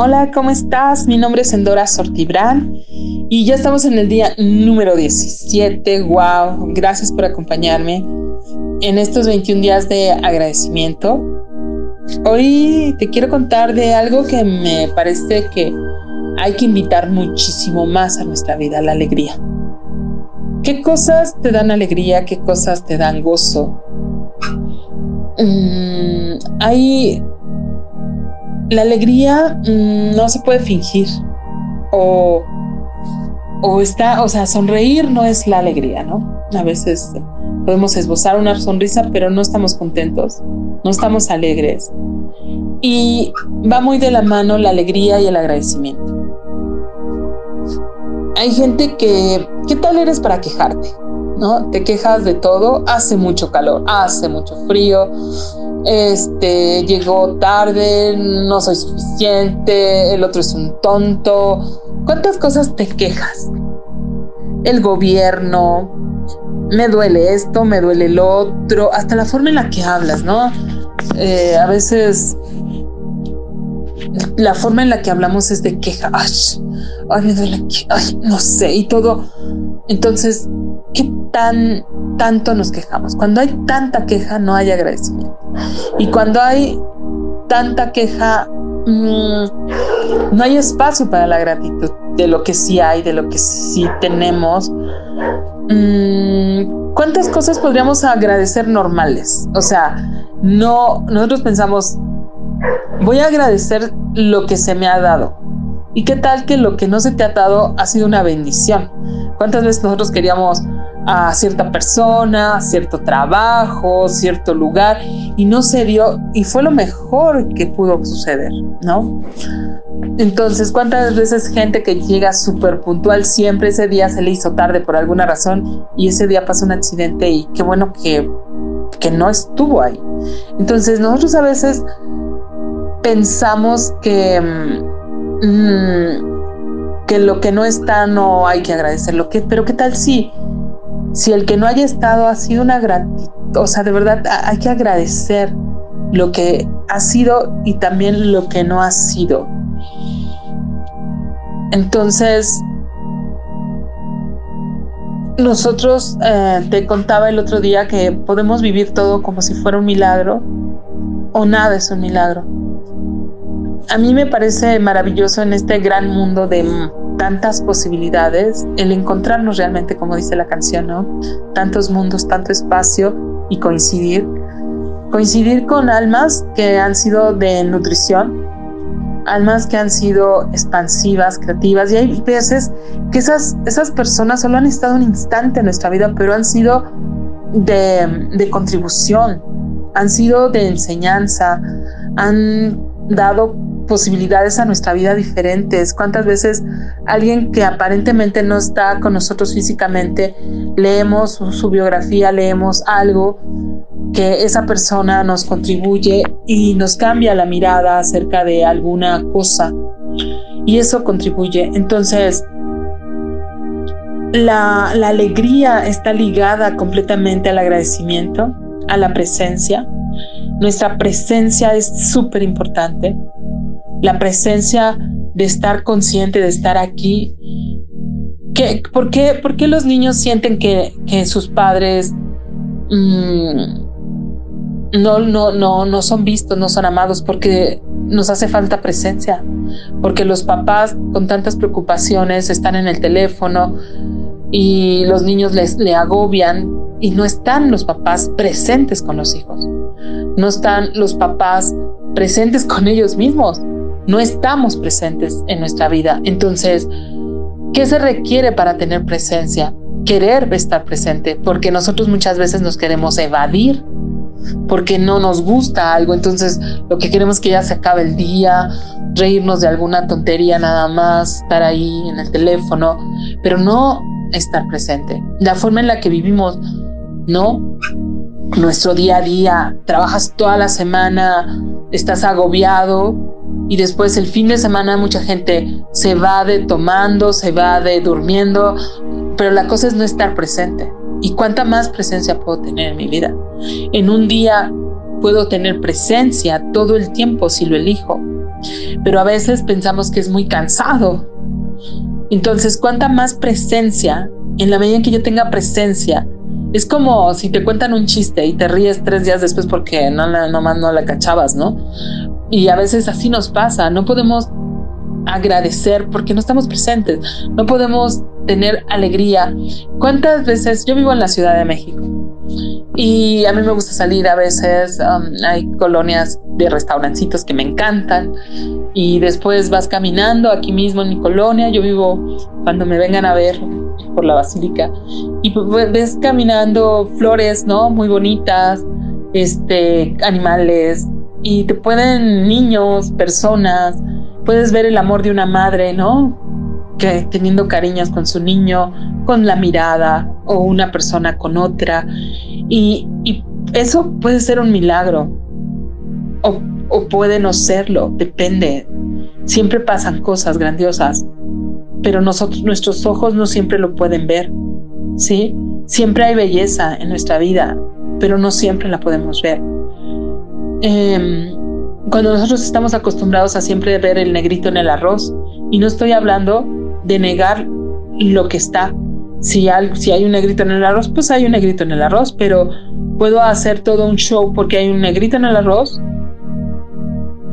Hola, ¿cómo estás? Mi nombre es Endora Sortibrán y ya estamos en el día número 17. ¡Wow! Gracias por acompañarme en estos 21 días de agradecimiento. Hoy te quiero contar de algo que me parece que hay que invitar muchísimo más a nuestra vida, la alegría. ¿Qué cosas te dan alegría? ¿Qué cosas te dan gozo? Mm, hay la alegría mm, no se puede fingir o, o está, o sea, sonreír no es la alegría, ¿no? A veces podemos esbozar una sonrisa, pero no estamos contentos, no estamos alegres. Y va muy de la mano la alegría y el agradecimiento. Hay gente que, ¿qué tal eres para quejarte? ¿No? Te quejas de todo, hace mucho calor, hace mucho frío, este llegó tarde, no soy suficiente, el otro es un tonto. ¿Cuántas cosas te quejas? El gobierno, me duele esto, me duele el otro, hasta la forma en la que hablas, ¿no? Eh, a veces la forma en la que hablamos es de queja, ay, ay, me duele, ay, no sé, y todo. Entonces, ¿qué tan tanto nos quejamos? Cuando hay tanta queja, no hay agradecimiento. Y cuando hay tanta queja, mm, no hay espacio para la gratitud de lo que sí hay, de lo que sí tenemos. Mm, ¿Cuántas cosas podríamos agradecer normales? O sea, no, nosotros pensamos, voy a agradecer lo que se me ha dado. ¿Y qué tal que lo que no se te ha dado ha sido una bendición? ¿Cuántas veces nosotros queríamos a cierta persona, cierto trabajo, cierto lugar y no se dio y fue lo mejor que pudo suceder, ¿no? Entonces, ¿cuántas veces gente que llega súper puntual siempre ese día se le hizo tarde por alguna razón y ese día pasó un accidente y qué bueno que, que no estuvo ahí? Entonces, nosotros a veces pensamos que... Mm, que lo que no está no hay que agradecerlo, pero qué tal si si el que no haya estado ha sido una gratitud, o sea, de verdad hay que agradecer lo que ha sido y también lo que no ha sido. Entonces, nosotros eh, te contaba el otro día que podemos vivir todo como si fuera un milagro o nada es un milagro. A mí me parece maravilloso en este gran mundo de tantas posibilidades, el encontrarnos realmente, como dice la canción, ¿no? Tantos mundos, tanto espacio y coincidir. Coincidir con almas que han sido de nutrición, almas que han sido expansivas, creativas, y hay veces que esas, esas personas solo han estado un instante en nuestra vida, pero han sido de, de contribución, han sido de enseñanza, han dado posibilidades a nuestra vida diferentes. ¿Cuántas veces alguien que aparentemente no está con nosotros físicamente, leemos su, biografía, leemos algo que esa persona nos contribuye y nos cambia la mirada acerca de alguna cosa? Y eso contribuye. Entonces, la, la alegría está ligada completamente al agradecimiento, a la presencia. Nuestra presencia es súper importante la presencia de estar consciente, de estar aquí. ¿Qué, por, qué, ¿Por qué los niños sienten que, que sus padres mm, no, no, no, no son vistos, no son amados? Porque nos hace falta presencia, porque los papás con tantas preocupaciones están en el teléfono y los niños les le agobian y no están los papás presentes con los hijos, no están los papás presentes con ellos mismos no estamos presentes en nuestra vida. Entonces, ¿qué se requiere para tener presencia? Querer estar presente, porque nosotros muchas veces nos queremos evadir, porque no nos gusta algo, entonces lo que queremos es que ya se acabe el día, reírnos de alguna tontería nada más, estar ahí en el teléfono, pero no estar presente. La forma en la que vivimos, ¿no? Nuestro día a día, trabajas toda la semana, estás agobiado, y después el fin de semana mucha gente se va de tomando, se va de durmiendo, pero la cosa es no estar presente. ¿Y cuánta más presencia puedo tener en mi vida? En un día puedo tener presencia todo el tiempo si lo elijo. Pero a veces pensamos que es muy cansado. Entonces, cuánta más presencia, en la medida en que yo tenga presencia, es como si te cuentan un chiste y te ríes tres días después porque no, no, no la cachabas, ¿no? Y a veces así nos pasa, no podemos agradecer porque no estamos presentes, no podemos tener alegría. ¿Cuántas veces yo vivo en la Ciudad de México? Y a mí me gusta salir a veces, um, hay colonias de restaurancitos que me encantan y después vas caminando aquí mismo en mi colonia, yo vivo cuando me vengan a ver por la basílica y ves caminando flores, ¿no? Muy bonitas, este, animales y te pueden niños, personas, puedes ver el amor de una madre, ¿no? Que teniendo cariños con su niño, con la mirada o una persona con otra. Y, eso puede ser un milagro o, o puede no serlo, depende. Siempre pasan cosas grandiosas, pero nosotros, nuestros ojos no siempre lo pueden ver, ¿sí? Siempre hay belleza en nuestra vida, pero no siempre la podemos ver. Eh, cuando nosotros estamos acostumbrados a siempre ver el negrito en el arroz, y no estoy hablando de negar lo que está. Si hay, si hay un negrito en el arroz, pues hay un negrito en el arroz, pero puedo hacer todo un show porque hay un negrito en el arroz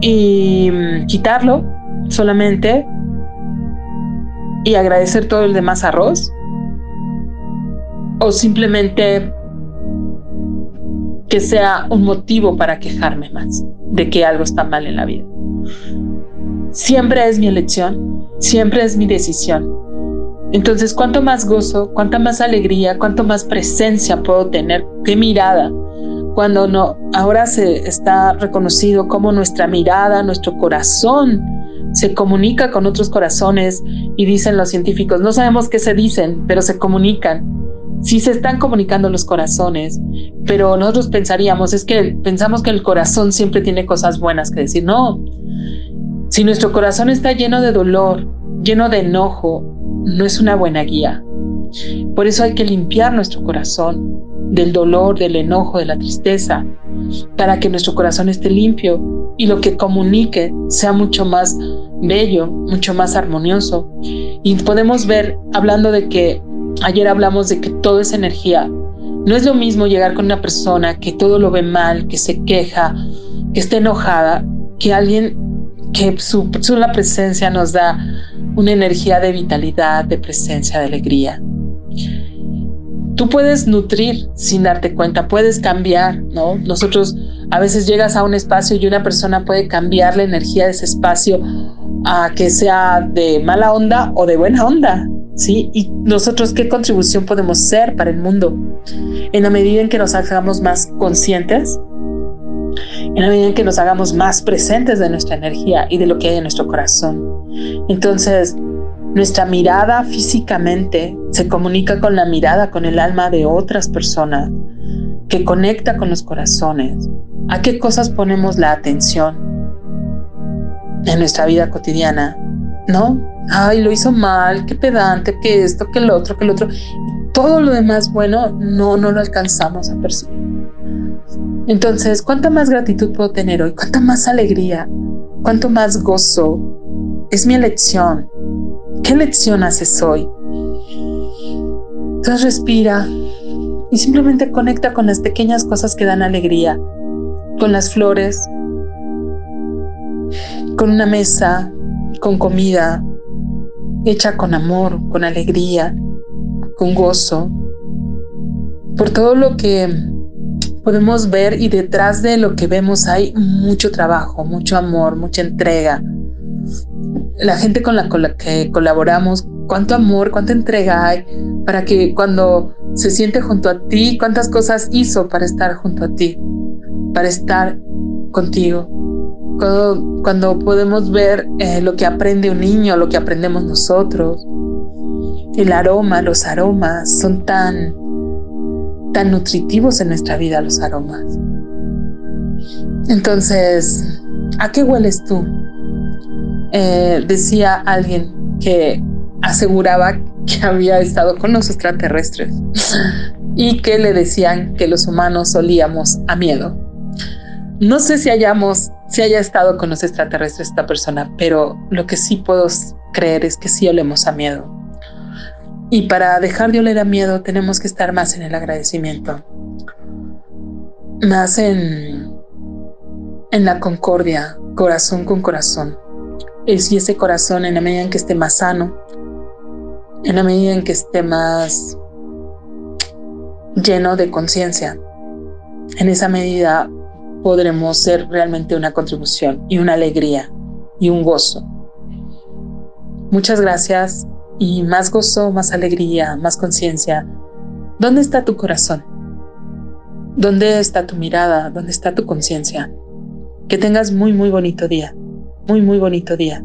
y mm, quitarlo solamente y agradecer todo el demás arroz o simplemente que sea un motivo para quejarme más de que algo está mal en la vida. Siempre es mi elección, siempre es mi decisión. Entonces, cuánto más gozo, cuánta más alegría, cuánto más presencia puedo tener, qué mirada. Cuando no, ahora se está reconocido como nuestra mirada, nuestro corazón se comunica con otros corazones y dicen los científicos, no sabemos qué se dicen, pero se comunican sí se están comunicando los corazones, pero nosotros pensaríamos, es que pensamos que el corazón siempre tiene cosas buenas que decir. No, si nuestro corazón está lleno de dolor, lleno de enojo, no es una buena guía. Por eso hay que limpiar nuestro corazón del dolor, del enojo, de la tristeza, para que nuestro corazón esté limpio y lo que comunique sea mucho más bello, mucho más armonioso. Y podemos ver, hablando de que Ayer hablamos de que todo es energía. No es lo mismo llegar con una persona que todo lo ve mal, que se queja, que está enojada, que alguien que su presencia nos da una energía de vitalidad, de presencia, de alegría. Tú puedes nutrir sin darte cuenta, puedes cambiar, ¿no? Nosotros a veces llegas a un espacio y una persona puede cambiar la energía de ese espacio a que sea de mala onda o de buena onda, ¿sí? Y nosotros qué contribución podemos ser para el mundo en la medida en que nos hagamos más conscientes, en la medida en que nos hagamos más presentes de nuestra energía y de lo que hay en nuestro corazón. Entonces, nuestra mirada físicamente se comunica con la mirada, con el alma de otras personas, que conecta con los corazones. ¿A qué cosas ponemos la atención en nuestra vida cotidiana? ¿No? ay, lo hizo mal, qué pedante, que esto, que el otro, que el otro. Todo lo demás bueno no, no lo alcanzamos a percibir. Entonces, ¿cuánta más gratitud puedo tener hoy? ¿Cuánta más alegría? ¿Cuánto más gozo? Es mi elección. ¿Qué elección haces hoy? Entonces respira y simplemente conecta con las pequeñas cosas que dan alegría, con las flores, con una mesa, con comida, hecha con amor, con alegría, con gozo, por todo lo que podemos ver y detrás de lo que vemos hay mucho trabajo, mucho amor, mucha entrega. La gente con la, que colaboramos, cuánto amor, cuánta entrega hay para que cuando se siente junto a ti, cuántas cosas hizo para estar junto a ti, para estar contigo cuando, podemos ver eh, lo que aprende un niño, lo que aprendemos nosotros, el aroma, los aromas son tan, tan nutritivos en nuestra vida los aromas. Entonces, ¿a qué hueles tú? Eh, decía alguien que aseguraba que había estado con los extraterrestres y que le decían que los humanos olíamos a miedo. No sé si hayamos, si haya estado con los extraterrestres esta persona, pero lo que sí puedo creer es que sí olemos a miedo. Y para dejar de oler a miedo tenemos que estar más en el agradecimiento, más en, en la concordia, corazón con corazón. Es, y ese corazón en la medida en que esté más sano, en la medida en que esté más lleno de conciencia, en esa medida podremos ser realmente una contribución y una alegría y un gozo. Muchas gracias y más gozo, más alegría, más conciencia. ¿Dónde está tu corazón? ¿Dónde está tu mirada? ¿Dónde está tu conciencia? Que tengas muy, muy bonito día. Muy, muy bonito día.